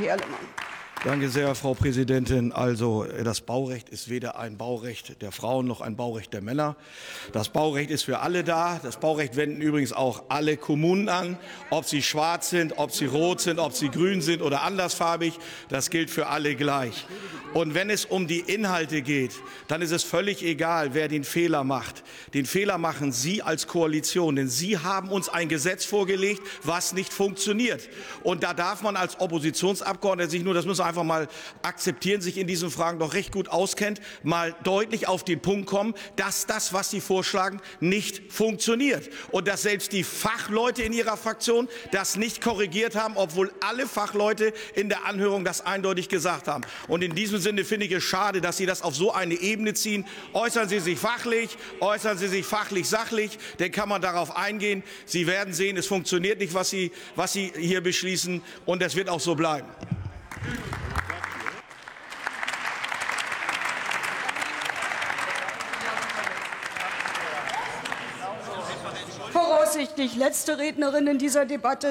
Herrlemann. Danke sehr, Frau Präsidentin. Also das Baurecht ist weder ein Baurecht der Frauen noch ein Baurecht der Männer. Das Baurecht ist für alle da. Das Baurecht wenden übrigens auch alle Kommunen an, ob sie schwarz sind, ob sie rot sind, ob sie grün sind oder andersfarbig. Das gilt für alle gleich. Und wenn es um die Inhalte geht, dann ist es völlig egal, wer den Fehler macht. Den Fehler machen Sie als Koalition, denn Sie haben uns ein Gesetz vorgelegt, was nicht funktioniert. Und da darf man als Oppositionsabgeordneter sich nur, das müssen einfach mal akzeptieren, sich in diesen Fragen doch recht gut auskennt, mal deutlich auf den Punkt kommen, dass das, was Sie vorschlagen, nicht funktioniert. Und dass selbst die Fachleute in Ihrer Fraktion das nicht korrigiert haben, obwohl alle Fachleute in der Anhörung das eindeutig gesagt haben. Und in diesem Sinne finde ich es schade, dass Sie das auf so eine Ebene ziehen. Äußern Sie sich fachlich, äußern Sie sich fachlich sachlich, dann kann man darauf eingehen. Sie werden sehen, es funktioniert nicht, was Sie, was Sie hier beschließen, und es wird auch so bleiben. Voraussichtlich letzte Rednerin in dieser Debatte.